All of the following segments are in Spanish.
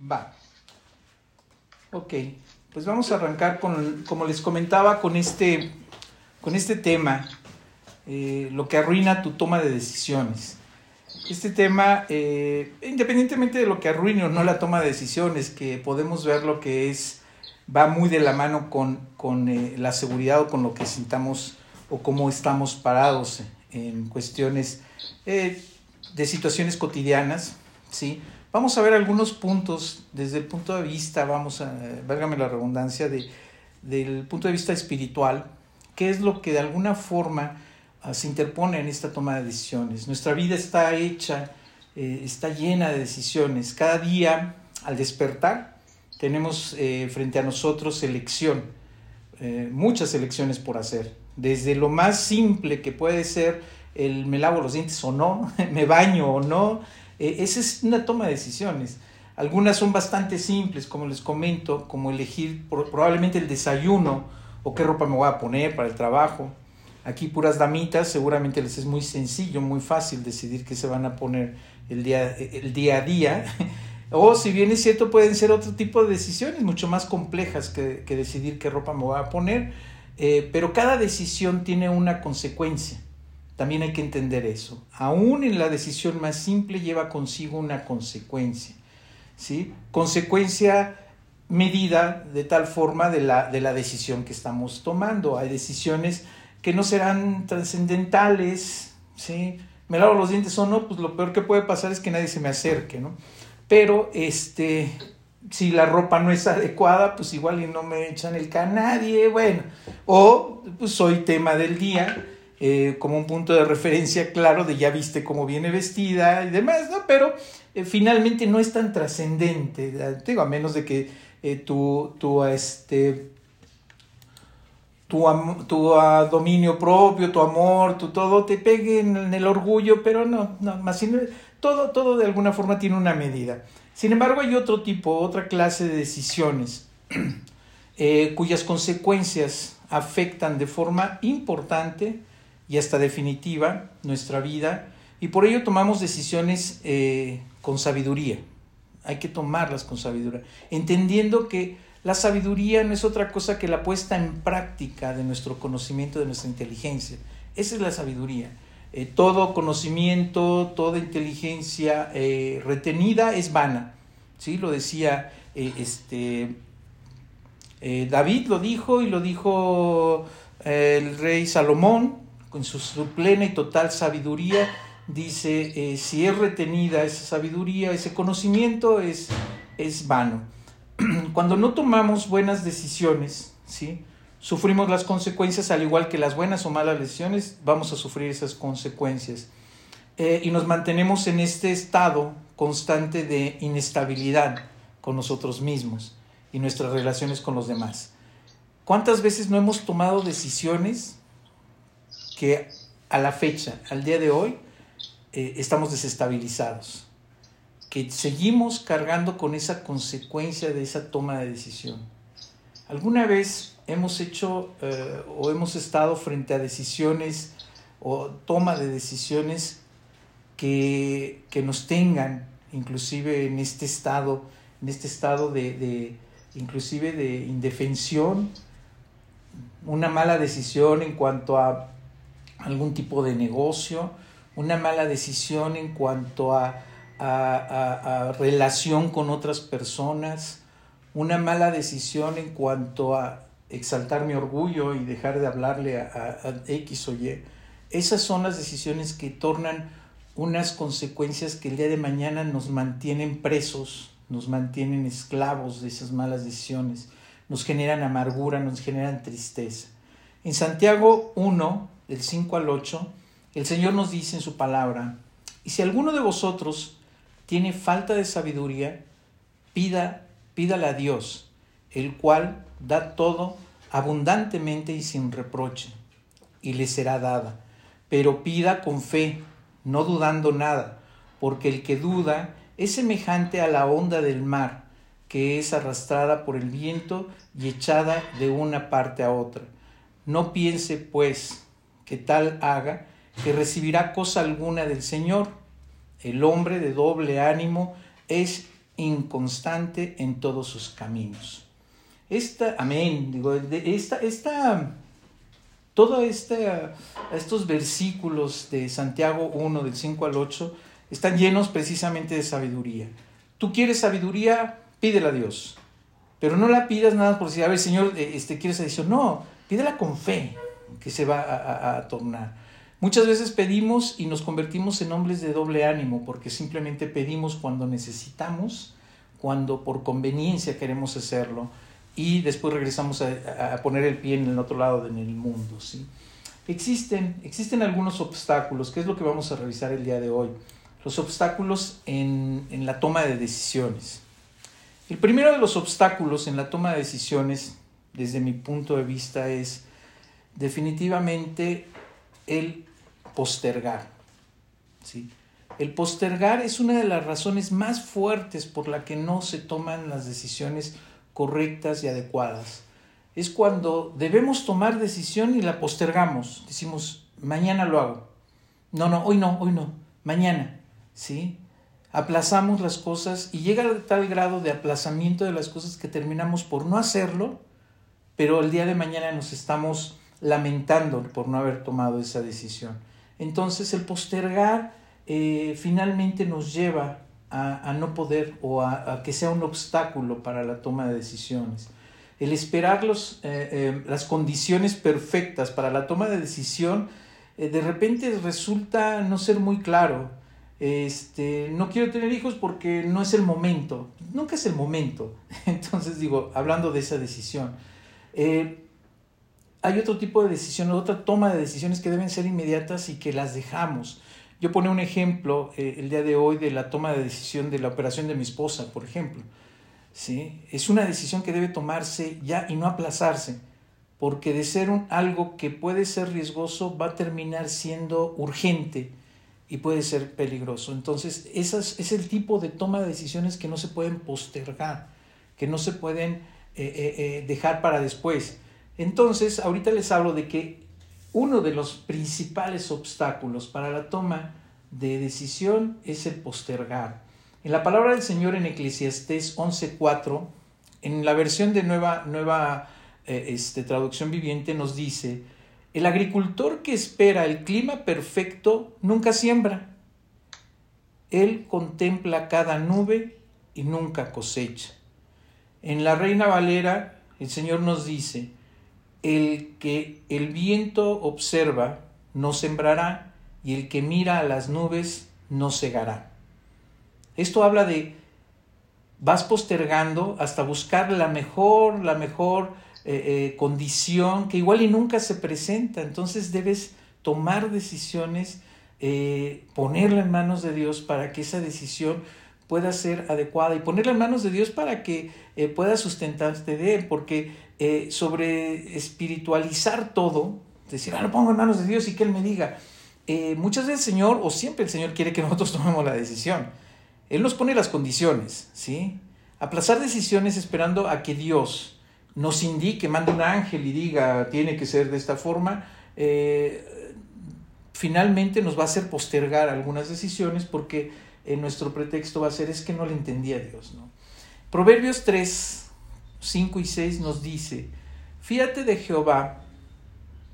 Va. Ok, pues vamos a arrancar con, como les comentaba, con este, con este tema, eh, lo que arruina tu toma de decisiones. Este tema, eh, independientemente de lo que arruine o no la toma de decisiones, que podemos ver lo que es, va muy de la mano con, con eh, la seguridad o con lo que sintamos o cómo estamos parados en cuestiones de situaciones cotidianas, ¿sí? Vamos a ver algunos puntos desde el punto de vista, vamos a, válgame la redundancia, de, del punto de vista espiritual, qué es lo que de alguna forma uh, se interpone en esta toma de decisiones. Nuestra vida está hecha, eh, está llena de decisiones. Cada día, al despertar, tenemos eh, frente a nosotros elección, eh, muchas elecciones por hacer. Desde lo más simple que puede ser el me lavo los dientes o no, me baño o no, eh, esa es una toma de decisiones. Algunas son bastante simples, como les comento, como elegir probablemente el desayuno o qué ropa me voy a poner para el trabajo. Aquí puras damitas, seguramente les es muy sencillo, muy fácil decidir qué se van a poner el día, el día a día. o si bien es cierto, pueden ser otro tipo de decisiones mucho más complejas que, decidir qué ropa me voy a poner. Eh, pero cada decisión tiene una consecuencia. También hay que entender eso. Aún en la decisión más simple lleva consigo una consecuencia. ¿sí? Consecuencia medida de tal forma de la, de la decisión que estamos tomando. Hay decisiones que no serán trascendentales, ¿sí? Me lavo los dientes o no, pues lo peor que puede pasar es que nadie se me acerque, ¿no? Pero, este, si la ropa no es adecuada, pues igual y no me echan el nadie, bueno. O, pues soy tema del día, eh, como un punto de referencia claro de ya viste cómo viene vestida y demás, ¿no? Pero eh, finalmente no es tan trascendente, digo, a menos de que eh, tu, tu, este, tu, tu dominio propio, tu amor, tu todo te pegue en, el orgullo, pero no, no, más todo, todo de alguna forma tiene una medida. Sin embargo, hay otro tipo, otra clase de decisiones cuyas consecuencias afectan de forma importante y hasta definitiva nuestra vida y por ello tomamos decisiones eh, con sabiduría. Hay que tomarlas con sabiduría, entendiendo que la sabiduría no es otra cosa que la puesta en práctica de nuestro conocimiento, de nuestra inteligencia. Esa es la sabiduría. Eh, todo conocimiento, toda inteligencia eh, retenida es vana. ¿sí? Lo decía este, David, lo dijo y lo dijo el rey Salomón, con su, plena y total sabiduría, dice, eh, si es retenida esa sabiduría, ese conocimiento es, es vano. Cuando no tomamos buenas decisiones, ¿sí? sufrimos las consecuencias, al igual que las buenas o malas decisiones, vamos a sufrir esas consecuencias. Eh, y nos mantenemos en este estado constante de inestabilidad con nosotros mismos y nuestras relaciones con los demás. ¿Cuántas veces no hemos tomado decisiones que a la fecha, al día de hoy, eh, estamos desestabilizados, que seguimos cargando con esa consecuencia de esa toma de decisión. ¿Alguna vez hemos hecho eh, o hemos estado frente a decisiones o toma de decisiones que, nos tengan inclusive en este estado, en este estado de, de inclusive de indefensión, una mala decisión en cuanto a algún tipo de negocio, una mala decisión en cuanto a, relación con otras personas, una mala decisión en cuanto a exaltar mi orgullo y dejar de hablarle a, X o Y. Esas son las decisiones que tornan unas consecuencias que el día de mañana nos mantienen presos, nos mantienen esclavos de esas malas decisiones, nos generan amargura, nos generan tristeza. En Santiago 1, del 5 al 8, el Señor nos dice en su palabra, y si alguno de vosotros tiene falta de sabiduría, pida, pídala a Dios, el cual da todo abundantemente y sin reproche, y le será dada. Pero pida con fe, no dudando nada, porque el que duda es semejante a la onda del mar, que es arrastrada por el viento y echada de una parte a otra. No piense, pues, que tal haga, que recibirá cosa alguna del Señor. El hombre de doble ánimo es inconstante en todos sus caminos. Esta, amén, digo, esta, esta, todo este, estos versículos de Santiago 1, del 5 al 8, están llenos precisamente de sabiduría. Tú quieres sabiduría, pídela a Dios. Pero no la pidas nada por decir, a ver, Señor, eh, este, ¿quieres adición? No, pídela con fe, que se va a, a tornar. Muchas veces pedimos y nos convertimos en hombres de doble ánimo, porque simplemente pedimos cuando necesitamos, cuando por conveniencia queremos hacerlo, y después regresamos a, a poner el pie en el otro lado en el mundo. ¿sí? Existen, existen algunos obstáculos, que es lo que vamos a revisar el día de hoy. Los obstáculos en, en la toma de decisiones. El primero de los obstáculos en la toma de decisiones, desde mi punto de vista, es definitivamente el postergar. ¿sí? El postergar es una de las razones más fuertes por la que no se toman las decisiones correctas y adecuadas. Es cuando debemos tomar decisión y la postergamos. Decimos, mañana lo hago. No, no, hoy no, hoy no, mañana. ¿Sí? aplazamos las cosas y llega a tal grado de aplazamiento de las cosas que terminamos por no hacerlo, pero el día de mañana nos estamos lamentando por no haber tomado esa decisión. Entonces el postergar eh, finalmente nos lleva a, no poder o a, que sea un obstáculo para la toma de decisiones. El esperar los, eh, eh, las condiciones perfectas para la toma de decisión de repente resulta no ser muy claro este, no quiero tener hijos porque no es el momento, nunca es el momento. Entonces digo, hablando de esa decisión, hay otro tipo de decisión, otra toma de decisiones que deben ser inmediatas y que las dejamos. Yo pone un ejemplo eh, el día de hoy de la toma de decisión de la operación de mi esposa, por ejemplo. ¿sí? Es una decisión que debe tomarse ya y no aplazarse, porque de ser un, algo que puede ser riesgoso va a terminar siendo urgente y puede ser peligroso. Entonces, esas, es el tipo de toma de decisiones que no se pueden postergar, que no se pueden eh, eh, dejar para después. Entonces, ahorita les hablo de que uno de los principales obstáculos para la toma de decisión es el postergar. En la palabra del Señor en Eclesiastés 11.4, en la versión de nueva, nueva este, traducción viviente nos dice, el agricultor que espera el clima perfecto nunca siembra. Él contempla cada nube y nunca cosecha. En la Reina Valera el Señor nos dice, el que el viento observa no sembrará y el que mira a las nubes no cegará. Esto habla de vas postergando hasta buscar la mejor, la mejor eh, eh, condición que igual y nunca se presenta. Entonces debes tomar decisiones, eh, ponerla en manos de Dios para que esa decisión pueda ser adecuada y ponerla en manos de Dios para que pueda sustentarte de Él, porque sobre espiritualizar todo, decir, ah, lo pongo en manos de Dios y que Él me diga, muchas veces el Señor, o siempre el Señor quiere que nosotros tomemos la decisión. Él nos pone las condiciones, ¿sí? Aplazar decisiones esperando a que Dios nos indique, mande un ángel y diga, tiene que ser de esta forma, eh, finalmente nos va a hacer postergar algunas decisiones porque en nuestro pretexto va a ser es que no le entendía a Dios. ¿no? Proverbios 3, 5 y 6 nos dice, fíate de Jehová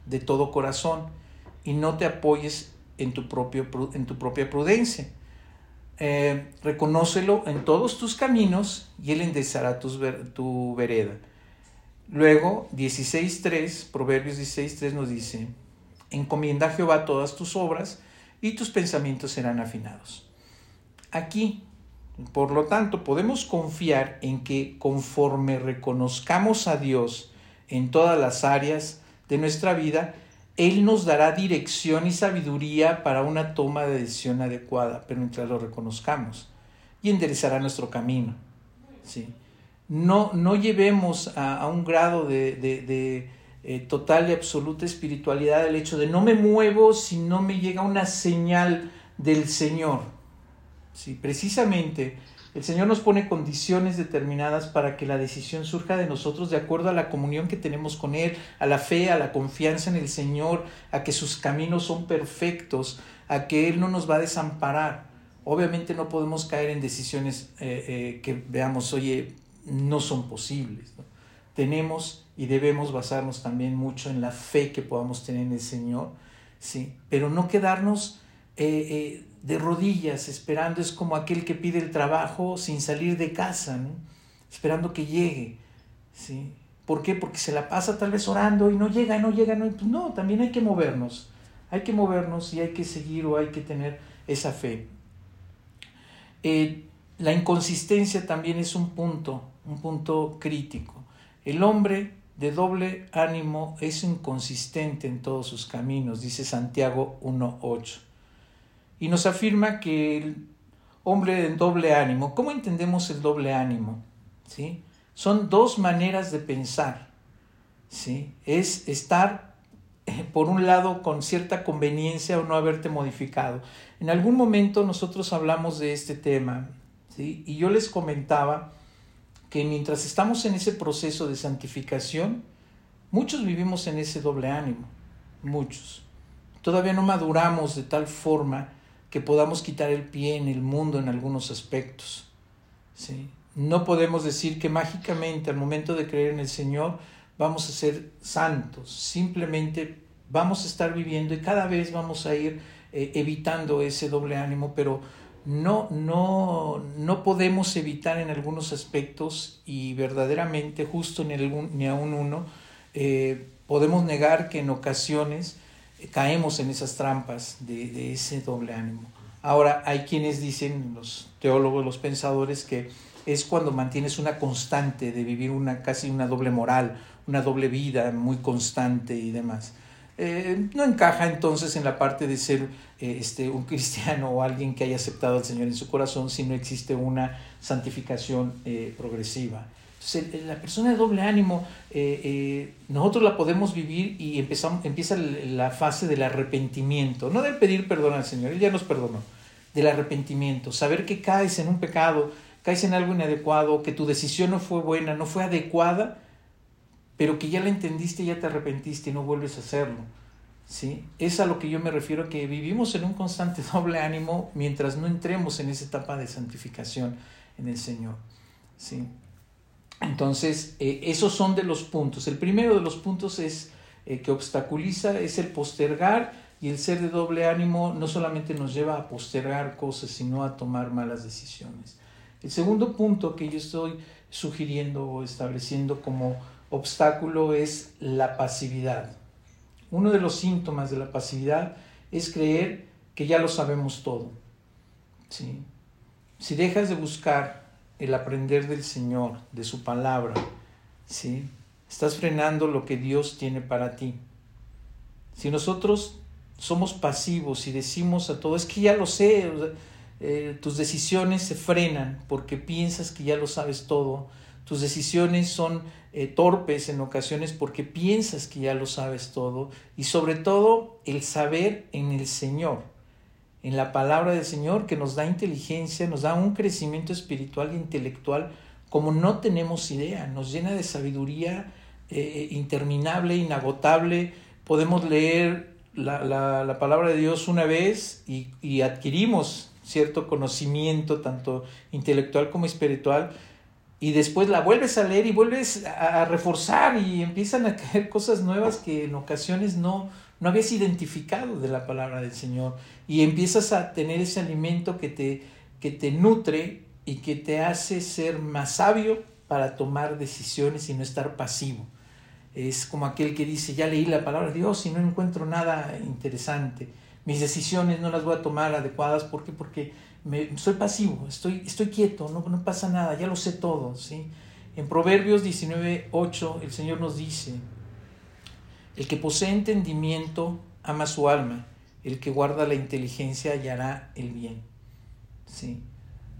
de todo corazón y no te apoyes en tu, propio, en tu propia prudencia. Eh, reconócelo en todos tus caminos y él enderezará tu vereda. Luego, 16.3, Proverbios 16.3 nos dice, encomienda a Jehová todas tus obras y tus pensamientos serán afinados. Aquí, por lo tanto, podemos confiar en que conforme reconozcamos a Dios en todas las áreas de nuestra vida, Él nos dará dirección y sabiduría para una toma de decisión adecuada, pero mientras lo reconozcamos, y enderezará nuestro camino. ¿sí? no, no llevemos a, un grado de, eh, total y absoluta espiritualidad el hecho de no me muevo si no me llega una señal del Señor. Sí, precisamente el Señor nos pone condiciones determinadas para que la decisión surja de nosotros de acuerdo a la comunión que tenemos con Él, a la fe, a la confianza en el Señor, a que sus caminos son perfectos, a que Él no nos va a desamparar. Obviamente no podemos caer en decisiones eh, eh, que veamos, oye, no son posibles. Tenemos y debemos basarnos también mucho en la fe que podamos tener en el Señor, ¿sí? pero no quedarnos eh, de rodillas esperando, es como aquel que pide el trabajo sin salir de casa, esperando que llegue. ¿sí? ¿Por qué? Porque se la pasa tal vez orando y no llega, no llega, no. Pues no, también hay que movernos. Hay que movernos y hay que seguir o hay que tener esa fe. Eh, la inconsistencia también es un punto, un punto crítico. El hombre de doble ánimo es inconsistente en todos sus caminos, dice Santiago 1.8. Y nos afirma que el hombre de doble ánimo, ¿cómo entendemos el doble ánimo? ¿Sí? Son dos maneras de pensar. ¿sí? Es estar, eh, por un lado, con cierta conveniencia o no haberte modificado. En algún momento nosotros hablamos de este tema ¿sí? y yo les comentaba que mientras estamos en ese proceso de santificación, muchos vivimos en ese doble ánimo, muchos. Todavía no maduramos de tal forma que podamos quitar el pie en el mundo en algunos aspectos. ¿sí? No podemos decir que mágicamente al momento de creer en el Señor vamos a ser santos, simplemente vamos a estar viviendo y cada vez vamos a ir eh, evitando ese doble ánimo, pero no, no, no podemos evitar en algunos aspectos y verdaderamente justo ni, algún, ni aún uno, eh, podemos negar que en ocasiones caemos en esas trampas de, ese doble ánimo. Ahora, hay quienes dicen, los teólogos, los pensadores, que es cuando mantienes una constante de vivir una casi una doble moral, una doble vida muy constante y demás. Eh, no encaja entonces en la parte de ser eh, este, un cristiano o alguien que haya aceptado al Señor en su corazón si no existe una santificación eh, progresiva. Entonces, la persona de doble ánimo, nosotros la podemos vivir y empezamos, empieza la fase del arrepentimiento, no del pedir perdón al Señor, Él ya nos perdonó, del arrepentimiento, saber que caes en un pecado, caes en algo inadecuado, que tu decisión no fue buena, no fue adecuada, pero que ya la entendiste, ya te arrepentiste y no vuelves a hacerlo. ¿sí? Es a lo que yo me refiero, que vivimos en un constante doble ánimo mientras no entremos en esa etapa de santificación en el Señor. ¿sí? Entonces, eh, esos son de los puntos. El primero de los puntos es eh, que obstaculiza, es el postergar y el ser de doble ánimo no solamente nos lleva a postergar cosas, sino a tomar malas decisiones. El segundo punto que yo estoy sugiriendo o estableciendo como obstáculo es la pasividad. Uno de los síntomas de la pasividad es creer que ya lo sabemos todo. ¿sí? Si dejas de buscar el aprender del Señor, de su palabra, ¿sí? estás frenando lo que Dios tiene para ti. Si nosotros somos pasivos y decimos a todo, es que ya lo sé, eh, tus decisiones se frenan porque piensas que ya lo sabes todo. Tus decisiones son eh, torpes en ocasiones porque piensas que ya lo sabes todo. Y sobre todo el saber en el Señor, en la palabra del Señor que nos da inteligencia, nos da un crecimiento espiritual e intelectual como no tenemos idea. Nos llena de sabiduría eh, interminable, inagotable. Podemos leer la, la, palabra de Dios una vez y, y adquirimos cierto conocimiento, tanto intelectual como espiritual, y después la vuelves a leer y vuelves a, reforzar y empiezan a caer cosas nuevas que en ocasiones no, no habías identificado de la palabra del Señor y empiezas a tener ese alimento que te, que te nutre y que te hace ser más sabio para tomar decisiones y no estar pasivo. Es como aquel que dice, ya leí la palabra de Dios y no encuentro nada interesante mis decisiones no las voy a tomar adecuadas. ¿Por qué? Porque me, soy pasivo, estoy, estoy quieto, no, no pasa nada, ya lo sé todo. ¿sí? En Proverbios 19.8 el Señor nos dice, el que posee entendimiento ama su alma, el que guarda la inteligencia hallará el bien. ¿sí?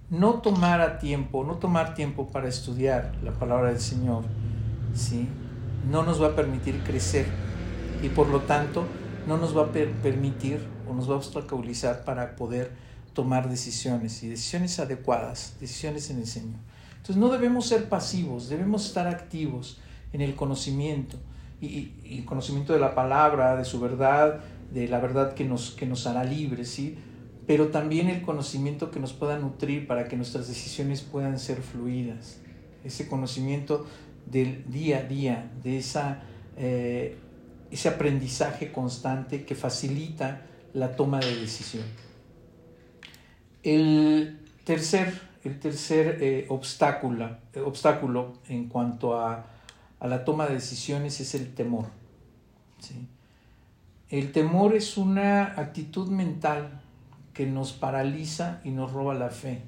No tomar a tiempo, no tomar tiempo para estudiar la palabra del Señor, ¿sí? no nos va a permitir crecer y por lo tanto no nos va a permitir o nos va a obstaculizar para poder tomar decisiones y decisiones adecuadas, decisiones en el Señor. Entonces no debemos ser pasivos, debemos estar activos en el conocimiento y, el conocimiento de la palabra, de su verdad, de la verdad que nos, que nos hará libres, ¿sí? pero también el conocimiento que nos pueda nutrir para que nuestras decisiones puedan ser fluidas. Ese conocimiento del día a día, de esa, eh, ese aprendizaje constante que facilita la toma de decisión. El tercer, el tercer eh, obstáculo, eh, obstáculo en cuanto a, a, la toma de decisiones es el temor. El temor es una actitud mental que nos paraliza y nos roba la fe.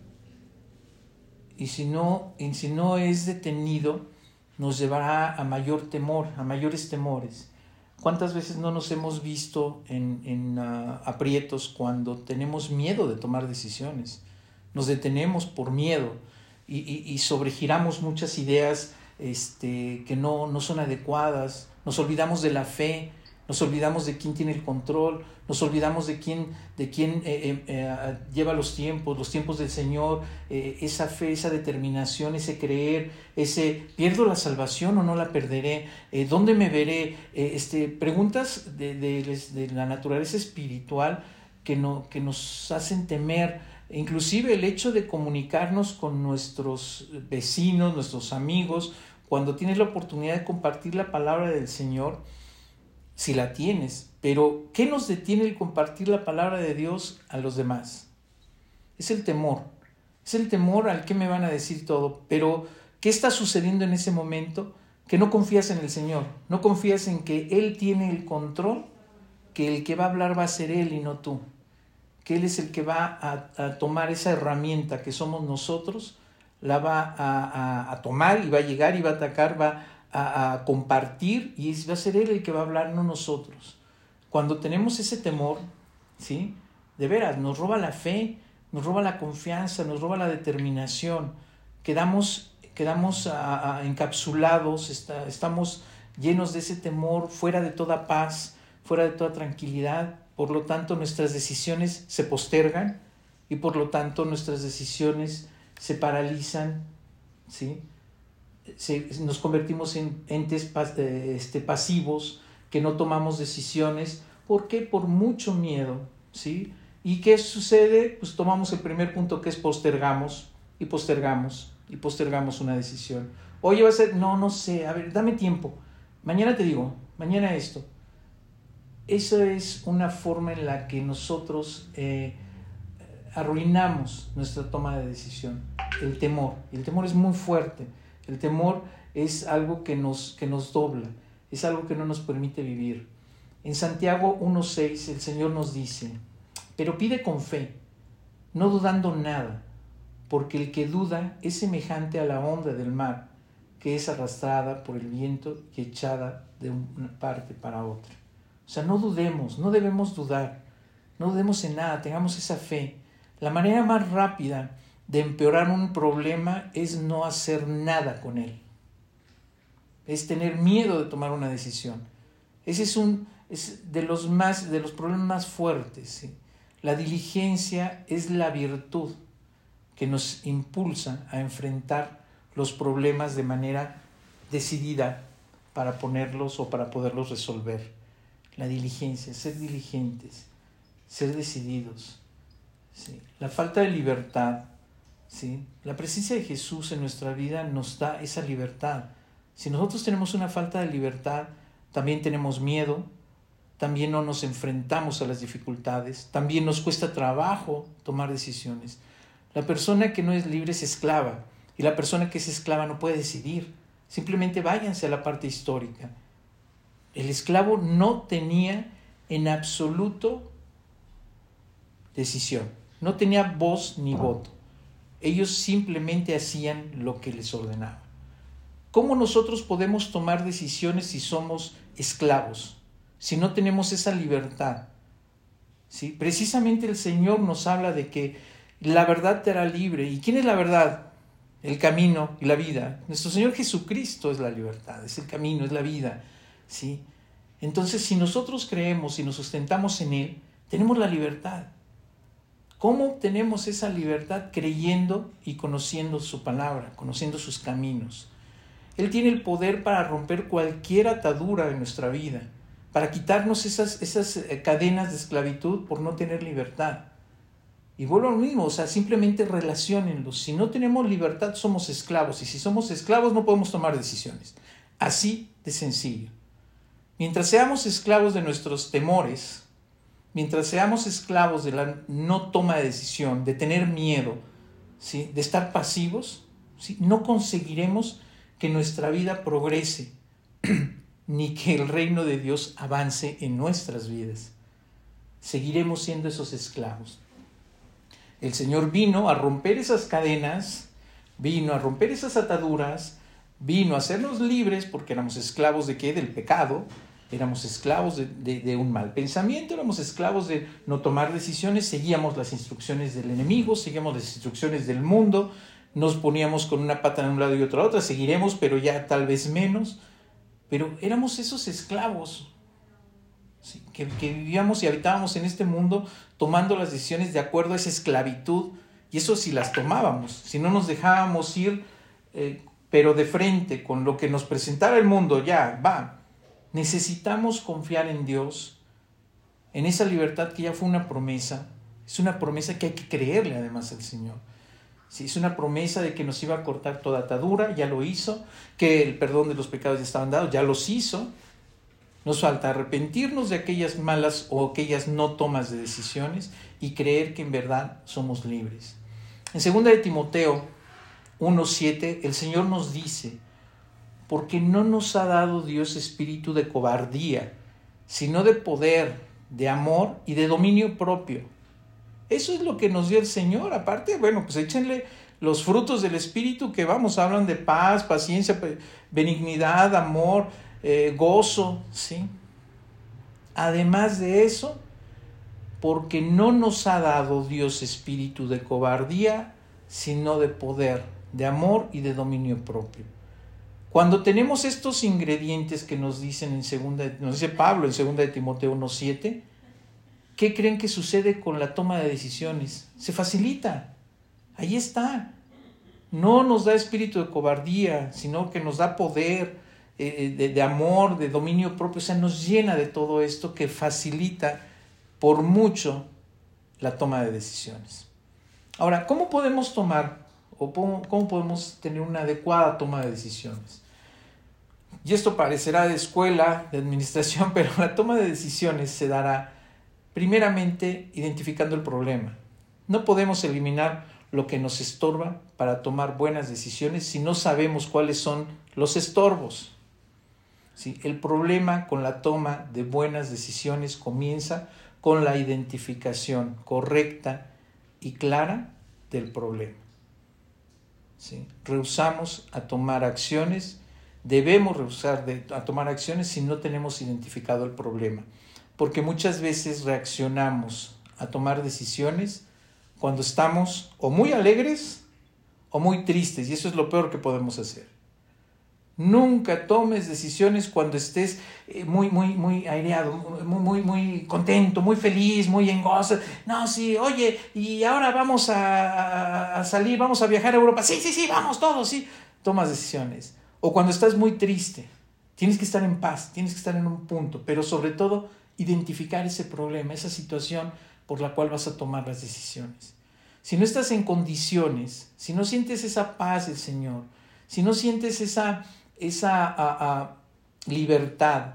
Y si no, y si no es detenido, nos llevará a mayor temor, a mayores temores. ¿Cuántas veces no nos hemos visto en, en uh, aprietos cuando tenemos miedo de tomar decisiones? Nos detenemos por miedo y, y, y sobregiramos muchas ideas este, que no, no son adecuadas, nos olvidamos de la fe, nos olvidamos de quién tiene el control, nos olvidamos de quién, de quién eh, eh, eh, lleva los tiempos, los tiempos del Señor, eh, esa fe, esa determinación, ese creer, ese pierdo la salvación o no la perderé, dónde me veré, este, preguntas de, de, de, la naturaleza espiritual que, no, que nos hacen temer, inclusive el hecho de comunicarnos con nuestros vecinos, nuestros amigos, cuando tienes la oportunidad de compartir la palabra del Señor, si la tienes, pero ¿qué nos detiene el compartir la palabra de Dios a los demás? Es el temor, es el temor al que me van a decir todo, pero ¿qué está sucediendo en ese momento? Que no confías en el Señor, no confías en que Él tiene el control, que el que va a hablar va a ser Él y no tú, que Él es el que va a, a tomar esa herramienta que somos nosotros, la va a, a, a tomar y va a llegar y va a atacar, va a a, compartir y va a ser Él el que va a hablar, no nosotros. Cuando tenemos ese temor, ¿sí? De veras, nos roba la fe, nos roba la confianza, nos roba la determinación. Quedamos, quedamos a, a, encapsulados, está, estamos llenos de ese temor, fuera de toda paz, fuera de toda tranquilidad. Por lo tanto, nuestras decisiones se postergan y por lo tanto nuestras decisiones se paralizan, ¿sí? se, nos convertimos en entes este, pasivos, que no tomamos decisiones. ¿Por qué? Por mucho miedo, ¿sí? ¿Y qué sucede? Pues tomamos el primer punto que es postergamos y postergamos y postergamos una decisión. Oye, va a ser, no, no sé, a ver, dame tiempo. Mañana te digo, mañana esto. Esa es una forma en la que nosotros eh, arruinamos nuestra toma de decisión. El temor. El temor es muy fuerte. El temor es algo que nos, que nos dobla, es algo que no nos permite vivir. En Santiago 1.6 el Señor nos dice, pero pide con fe, no dudando nada, porque el que duda es semejante a la onda del mar, que es arrastrada por el viento y echada de una parte para otra. O sea, no dudemos, no debemos dudar, no dudemos en nada, tengamos esa fe. La manera más rápida de empeorar un problema es no hacer nada con él. Es tener miedo de tomar una decisión. Ese es un es de los más de los problemas más fuertes. La diligencia es la virtud que nos impulsa a enfrentar los problemas de manera decidida para ponerlos o para poderlos resolver. La diligencia, ser diligentes, ser decididos. La falta de libertad ¿sí? La presencia de Jesús en nuestra vida nos da esa libertad. Si nosotros tenemos una falta de libertad, también tenemos miedo, también no nos enfrentamos a las dificultades, también nos cuesta trabajo tomar decisiones. La persona que no es libre es esclava y la persona que es esclava no puede decidir. Simplemente váyanse a la parte histórica. El esclavo no tenía en absoluto decisión, no tenía voz ni voto. Ellos simplemente hacían lo que les ordenaba. ¿Cómo nosotros podemos tomar decisiones si somos esclavos? Si no tenemos esa libertad. ¿Sí? Precisamente el Señor nos habla de que la verdad te hará libre. ¿Y quién es la verdad? El camino y la vida. Nuestro Señor Jesucristo es la libertad, es el camino, es la vida. ¿Sí? Entonces, si nosotros creemos y nos sustentamos en Él, tenemos la libertad. ¿Cómo obtenemos esa libertad creyendo y conociendo su palabra, conociendo sus caminos? Él tiene el poder para romper cualquier atadura de nuestra vida, para quitarnos esas, esas eh, cadenas de esclavitud por no tener libertad. Y vuelvo a lo mismo, o sea, simplemente relacionenlos. Si no tenemos libertad, somos esclavos. Y si somos esclavos, no podemos tomar decisiones. Así de sencillo. Mientras seamos esclavos de nuestros temores, mientras seamos esclavos de la no toma de decisión, de tener miedo, ¿sí? de estar pasivos, ¿sí? no conseguiremos que nuestra vida progrese, ni que el reino de Dios avance en nuestras vidas. Seguiremos siendo esos esclavos. El Señor vino a romper esas cadenas, vino a romper esas ataduras, vino a hacernos libres porque éramos esclavos de qué? Del pecado, éramos esclavos de, un mal pensamiento, éramos esclavos de no tomar decisiones, seguíamos las instrucciones del enemigo, seguíamos las instrucciones del mundo, nos poníamos con una pata en un lado y otra a otra, seguiremos, pero ya tal vez menos, pero éramos esos esclavos que, vivíamos y habitábamos en este mundo tomando las decisiones de acuerdo a esa esclavitud, y eso si las tomábamos, si no nos dejábamos ir, eh, pero de frente con lo que nos presentara el mundo, ya, va, necesitamos confiar en Dios, en esa libertad que ya fue una promesa, es una promesa que hay que creerle además al Señor. Si es una promesa de que nos iba a cortar toda atadura, ya lo hizo, que el perdón de los pecados ya estaban dados, ya los hizo, nos falta arrepentirnos de aquellas malas o aquellas no tomas de decisiones y creer que en verdad somos libres. En 2 de Timoteo 1.7 el Señor nos dice, porque no nos ha dado Dios espíritu de cobardía, sino de poder, de amor y de dominio propio. Eso es lo que nos dio el Señor. Aparte, bueno, pues échenle los frutos del Espíritu que vamos, hablan de paz, paciencia, benignidad, amor, eh, gozo, ¿sí? Además de eso, porque no nos ha dado Dios espíritu de cobardía, sino de poder, de amor y de dominio propio. Cuando tenemos estos ingredientes que nos dicen en segunda, nos dice Pablo en segunda de Timoteo 1:7, ¿qué creen que sucede con la toma de decisiones? Se facilita. Ahí está. No nos da espíritu de cobardía, sino que nos da poder, eh, eh, de, amor, de dominio propio, o sea, nos llena de todo esto que facilita por mucho la toma de decisiones. Ahora, ¿cómo podemos tomar cómo, podemos tener una adecuada toma de decisiones? Y esto parecerá de escuela, de administración, pero la toma de decisiones se dará primeramente identificando el problema. No podemos eliminar lo que nos estorba para tomar buenas decisiones si no sabemos cuáles son los estorbos. El problema con la toma de buenas decisiones comienza con la identificación correcta y clara del problema. ¿Sí? Rehusamos a tomar acciones, debemos rehusar a tomar acciones si no tenemos identificado el problema, porque muchas veces reaccionamos a tomar decisiones cuando estamos o muy alegres o muy tristes, y eso es lo peor que podemos hacer. Nunca tomes decisiones cuando estés eh, muy, muy, muy aireado, muy, muy, muy contento, muy feliz, muy en gozo. No, sí, oye, y ahora vamos a, salir, vamos a viajar a Europa. Sí, sí, sí, vamos todos, sí. Tomas decisiones. O cuando estás muy triste, tienes que estar en paz, tienes que estar en un punto, pero sobre todo identificar ese problema, esa situación por la cual vas a tomar las decisiones. Si no estás en condiciones, si no sientes esa paz del Señor, si no sientes esa esa libertad,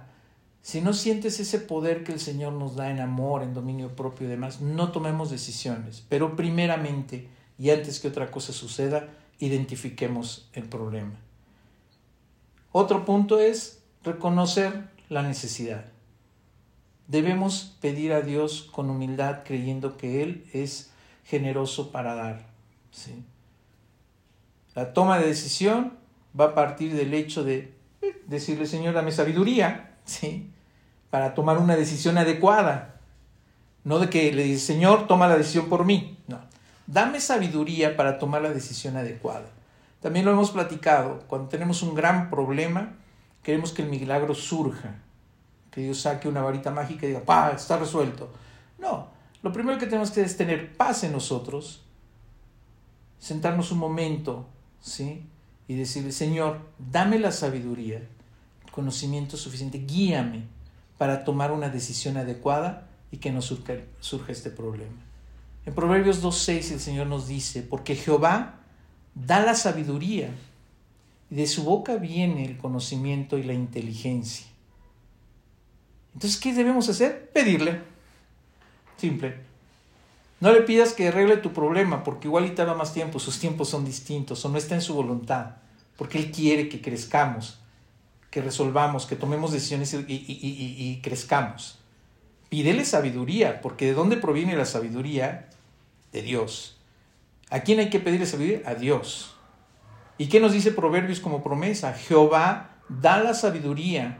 si no sientes ese poder que el Señor nos da en amor, en dominio propio y demás, no tomemos decisiones. Pero primeramente, y antes que otra cosa suceda, identifiquemos el problema. Otro punto es reconocer la necesidad. Debemos pedir a Dios con humildad creyendo que Él es generoso para dar. ¿sí? La toma de decisión va a partir del hecho de decirle, Señor, dame sabiduría, ¿sí? Para tomar una decisión adecuada. No de que le dice, Señor, toma la decisión por mí. No. Dame sabiduría para tomar la decisión adecuada. También lo hemos platicado. Cuando tenemos un gran problema, queremos que el milagro surja. Que Dios saque una varita mágica y diga, ¡pa! Está resuelto. No. Lo primero que tenemos que hacer es tener paz en nosotros, sentarnos un momento, ¿sí? Y decirle, Señor, dame la sabiduría, conocimiento suficiente, guíame para tomar una decisión adecuada y que no surja, este problema. En Proverbios 2.6 el Señor nos dice, porque Jehová da la sabiduría y de su boca viene el conocimiento y la inteligencia. Entonces, ¿qué debemos hacer? Pedirle. Simple. No le pidas que arregle tu problema, porque igual y más tiempo, sus tiempos son distintos, o no está en su voluntad, porque Él quiere que crezcamos, que resolvamos, que tomemos decisiones y, y crezcamos. Pídele sabiduría, porque ¿de dónde proviene la sabiduría? De Dios. ¿A quién hay que pedirle sabiduría? A Dios. ¿Y qué nos dice Proverbios como promesa? Jehová da la sabiduría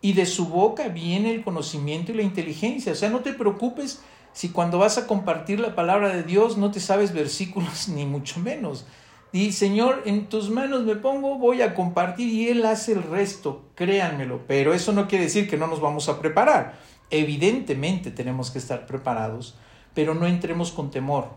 y de su boca viene el conocimiento y la inteligencia. O sea, no te preocupes si cuando vas a compartir la palabra de Dios no te sabes versículos ni mucho menos. Di, Señor, en tus manos me pongo, voy a compartir y Él hace el resto, créanmelo. Pero eso no quiere decir que no nos vamos a preparar. Evidentemente tenemos que estar preparados, pero no entremos con temor,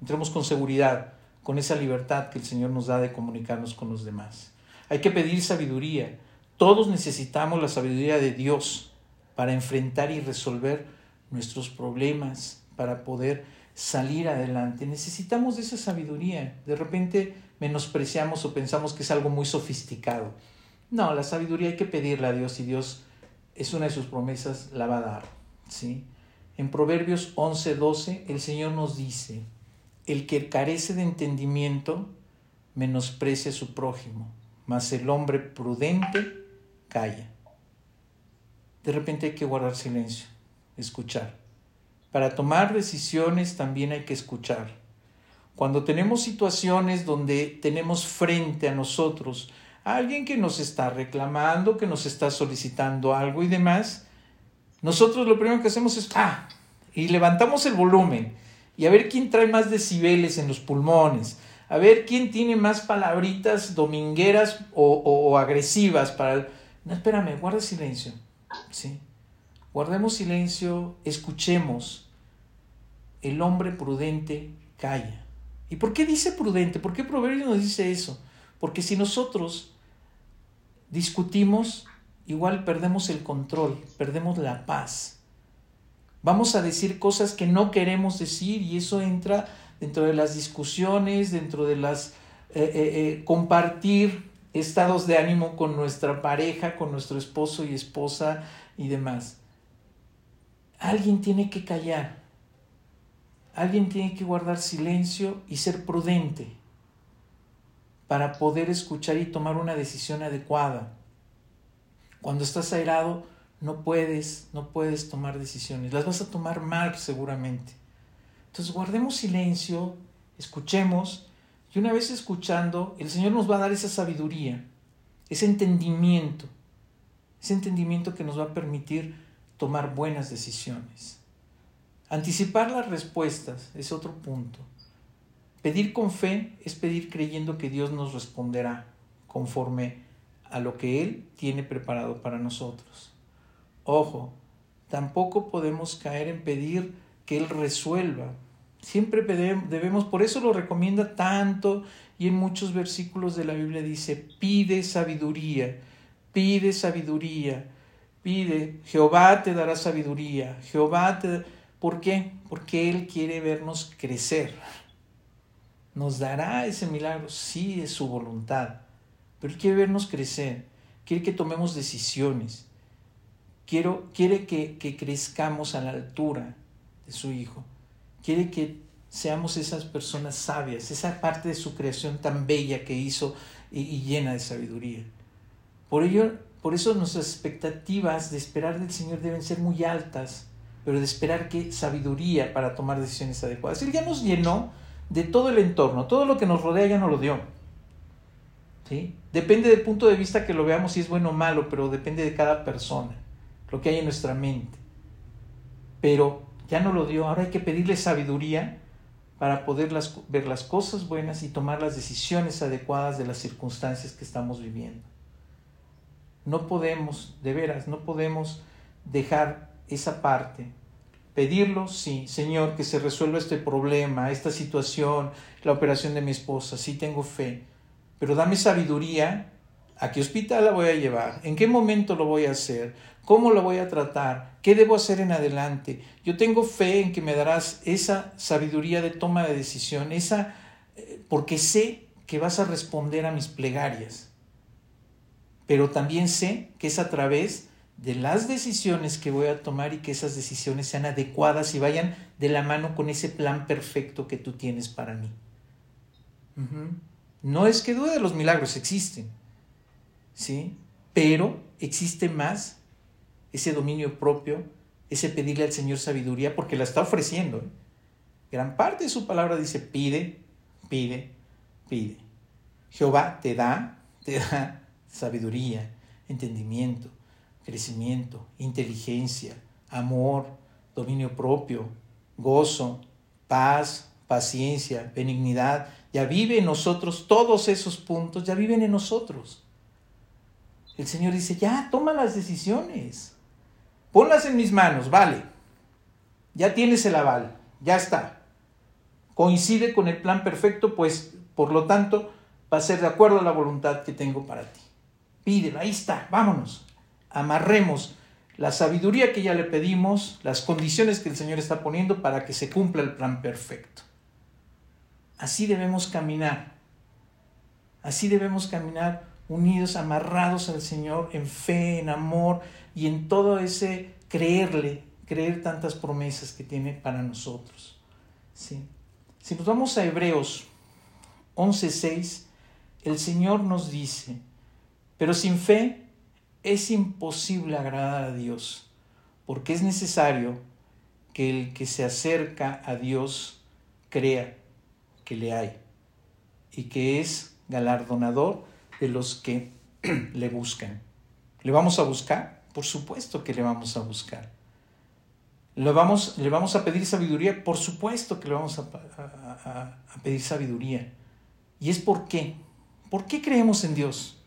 entremos con seguridad, con esa libertad que el Señor nos da de comunicarnos con los demás. Hay que pedir sabiduría. Todos necesitamos la sabiduría de Dios para enfrentar y resolver nuestros problemas, para poder salir adelante. Necesitamos de esa sabiduría. De repente menospreciamos o pensamos que es algo muy sofisticado. No, la sabiduría hay que pedirla a Dios y Dios es una de sus promesas, la va a dar. ¿sí? En Proverbios 11:12 el Señor nos dice, el que carece de entendimiento menosprecia a su prójimo, mas el hombre prudente calla. De repente hay que guardar silencio, escuchar. Para tomar decisiones también hay que escuchar. Cuando tenemos situaciones donde tenemos frente a nosotros a alguien que nos está reclamando, que nos está solicitando algo y demás, nosotros lo primero que hacemos es, ah, y levantamos el volumen y a ver quién trae más decibeles en los pulmones, a ver quién tiene más palabritas domingueras o, o agresivas para no, espérame, guarda silencio. ¿sí? Guardemos silencio, escuchemos. El hombre prudente calla. ¿Y por qué dice prudente? ¿Por qué Proverbio nos dice eso? Porque si nosotros discutimos, igual perdemos el control, perdemos la paz. Vamos a decir cosas que no queremos decir y eso entra dentro de las discusiones, dentro de las eh, eh, eh, compartir estados de ánimo con nuestra pareja, con nuestro esposo y esposa y demás. Alguien tiene que callar. Alguien tiene que guardar silencio y ser prudente para poder escuchar y tomar una decisión adecuada. Cuando estás airado, no puedes, no puedes tomar decisiones. Las vas a tomar mal seguramente. Entonces guardemos silencio, escuchemos y una vez escuchando, el Señor nos va a dar esa sabiduría, ese entendimiento, ese entendimiento que nos va a permitir tomar buenas decisiones. Anticipar las respuestas es otro punto. Pedir con fe es pedir creyendo que Dios nos responderá conforme a lo que Él tiene preparado para nosotros. Ojo, tampoco podemos caer en pedir que Él resuelva, Siempre debemos, por eso lo recomienda tanto y en muchos versículos de la Biblia dice, pide sabiduría, pide sabiduría, pide, Jehová te dará sabiduría, Jehová te... ¿Por qué? Porque Él quiere vernos crecer. ¿Nos dará ese milagro? Sí, es su voluntad, pero Él quiere vernos crecer, quiere que tomemos decisiones, Quiero, quiere que, que crezcamos a la altura de su Hijo quiere que seamos esas personas sabias, esa parte de su creación tan bella que hizo y, llena de sabiduría. Por ello, por eso nuestras expectativas de esperar del Señor deben ser muy altas, pero de esperar que sabiduría para tomar decisiones adecuadas. Él ya nos llenó de todo el entorno, todo lo que nos rodea ya nos lo dio. ¿Sí? Depende del punto de vista que lo veamos si es bueno o malo, pero depende de cada persona, lo que hay en nuestra mente. Pero ya no lo dio, ahora hay que pedirle sabiduría para poder ver las cosas buenas y tomar las decisiones adecuadas de las circunstancias que estamos viviendo. No podemos, de veras, no podemos dejar esa parte. Pedirlo, sí, Señor, que se resuelva este problema, esta situación, la operación de mi esposa, sí tengo fe, pero dame sabiduría ¿A qué hospital la voy a llevar? ¿En qué momento lo voy a hacer? ¿Cómo lo voy a tratar? ¿Qué debo hacer en adelante? Yo tengo fe en que me darás esa sabiduría de toma de decisión, esa eh, porque sé que vas a responder a mis plegarias. Pero también sé que es a través de las decisiones que voy a tomar y que esas decisiones sean adecuadas y vayan de la mano con ese plan perfecto que tú tienes para mí. No es que dude de los milagros, existen, ¿sí? Pero existe más ese dominio propio, ese pedirle al Señor sabiduría, porque la está ofreciendo. ¿eh? Gran parte de su palabra dice, pide, pide, pide. Jehová te da, te da sabiduría, entendimiento, crecimiento, inteligencia, amor, dominio propio, gozo, paz, paciencia, benignidad. Ya vive en nosotros todos esos puntos, ya viven en nosotros. El Señor dice, ya, toma las decisiones. Ponlas en mis manos, vale. Ya tienes el aval, ya está. Coincide con el plan perfecto, pues por lo tanto va a ser de acuerdo a la voluntad que tengo para ti. Pídelo, ahí está, vámonos amarremos la sabiduría que ya le pedimos, las condiciones que el Señor está poniendo para que se cumpla el plan perfecto. Así debemos caminar. Así debemos caminar unidos, amarrados al Señor en fe, en amor y en todo ese creerle, creer tantas promesas que tiene para nosotros. ¿Sí? Si nos vamos a Hebreos 11:6, el Señor nos dice, pero sin fe es imposible agradar a Dios, porque es necesario que el que se acerca a Dios crea que le hay y que es galardonador de los que le buscan. ¿Le vamos a buscar? Por supuesto que le vamos a buscar. ¿Le vamos, le vamos a pedir sabiduría? Por supuesto que le vamos a, a pedir sabiduría. ¿Y es por qué? ¿Por qué creemos en Dios?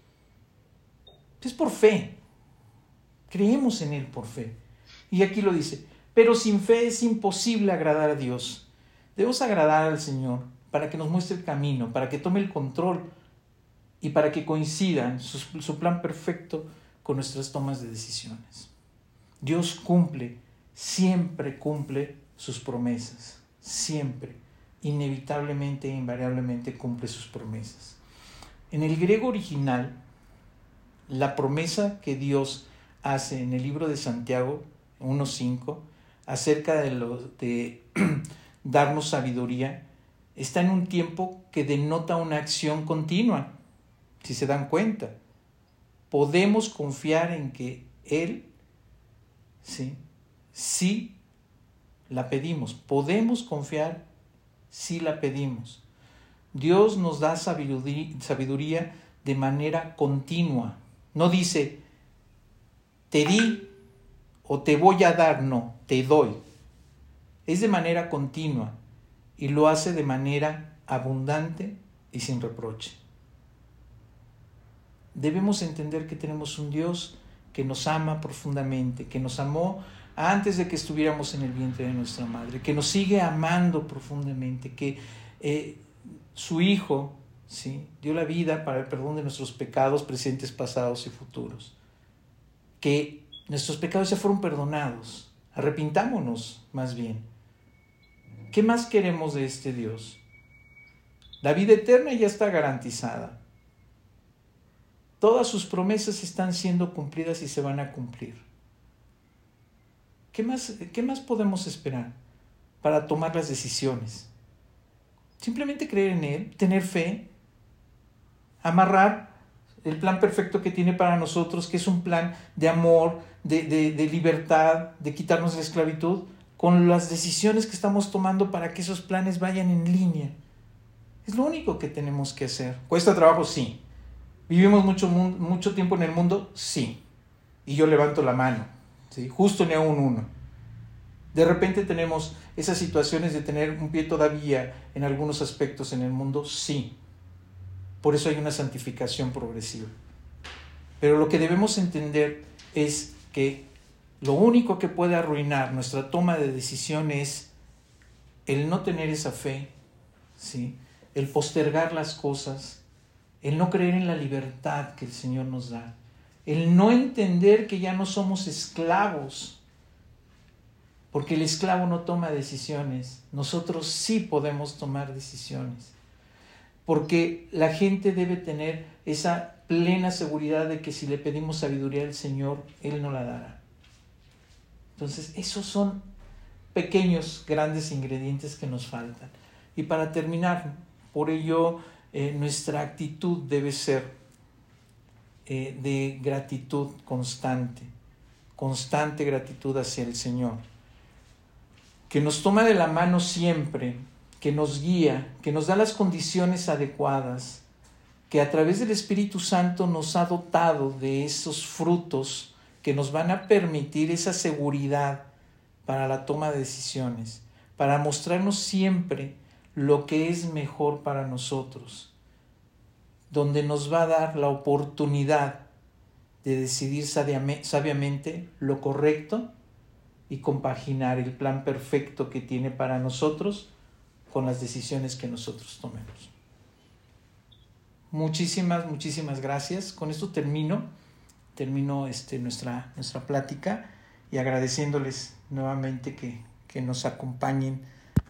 Es por fe. Creemos en Él por fe. Y aquí lo dice, pero sin fe es imposible agradar a Dios. Debemos agradar al Señor para que nos muestre el camino, para que tome el control y para que coincidan su, su plan perfecto con nuestras tomas de decisiones. Dios cumple, siempre cumple sus promesas, siempre, inevitablemente e invariablemente cumple sus promesas. En el griego original, la promesa que Dios hace en el libro de Santiago 1.5 acerca de, lo, de darnos sabiduría está en un tiempo que denota una acción continua, si se dan cuenta. Podemos confiar en que Él, sí, sí la pedimos. Podemos confiar si la pedimos. Dios nos da sabiduría de manera continua. No dice, te di o te voy a dar, no, te doy. Es de manera continua y lo hace de manera abundante y sin reproche. Debemos entender que tenemos un Dios que nos ama profundamente, que nos amó antes de que estuviéramos en el vientre de nuestra madre, que nos sigue amando profundamente, que eh, su Hijo ¿sí? dio la vida para el perdón de nuestros pecados presentes, pasados y futuros. Que nuestros pecados ya fueron perdonados. Arrepintámonos más bien. ¿Qué más queremos de este Dios? La vida eterna ya está garantizada. Todas sus promesas están siendo cumplidas y se van a cumplir. ¿Qué más, qué más podemos esperar para tomar las decisiones? Simplemente creer en Él, tener fe, amarrar el plan perfecto que tiene para nosotros, que es un plan de amor, de, de, libertad, de quitarnos la esclavitud, con las decisiones que estamos tomando para que esos planes vayan en línea. Es lo único que tenemos que hacer. ¿Cuesta trabajo? Sí. ¿Vivimos mucho, mucho tiempo en el mundo? Sí. Y yo levanto la mano. ¿sí? Justo a un uno. De repente tenemos esas situaciones de tener un pie todavía en algunos aspectos en el mundo, sí. Por eso hay una santificación progresiva. Pero lo que debemos entender es que lo único que puede arruinar nuestra toma de decisión es el no tener esa fe, ¿sí? el postergar las cosas, el no creer en la libertad que el Señor nos da, el no entender que ya no somos esclavos, porque el esclavo no toma decisiones, nosotros sí podemos tomar decisiones, porque la gente debe tener esa plena seguridad de que si le pedimos sabiduría al Señor, Él no la dará. Entonces, esos son pequeños, grandes ingredientes que nos faltan. Y para terminar, por ello, eh, nuestra actitud debe ser eh, de gratitud constante, constante gratitud hacia el Señor, que nos toma de la mano siempre, que nos guía, que nos da las condiciones adecuadas, que a través del Espíritu Santo nos ha dotado de esos frutos que nos van a permitir esa seguridad para la toma de decisiones, para mostrarnos siempre lo que es mejor para nosotros, donde nos va a dar la oportunidad de decidir sabiamente lo correcto y compaginar el plan perfecto que tiene para nosotros con las decisiones que nosotros tomemos. Muchísimas, muchísimas gracias. Con esto termino, termino este, nuestra, nuestra plática y agradeciéndoles nuevamente que, que nos acompañen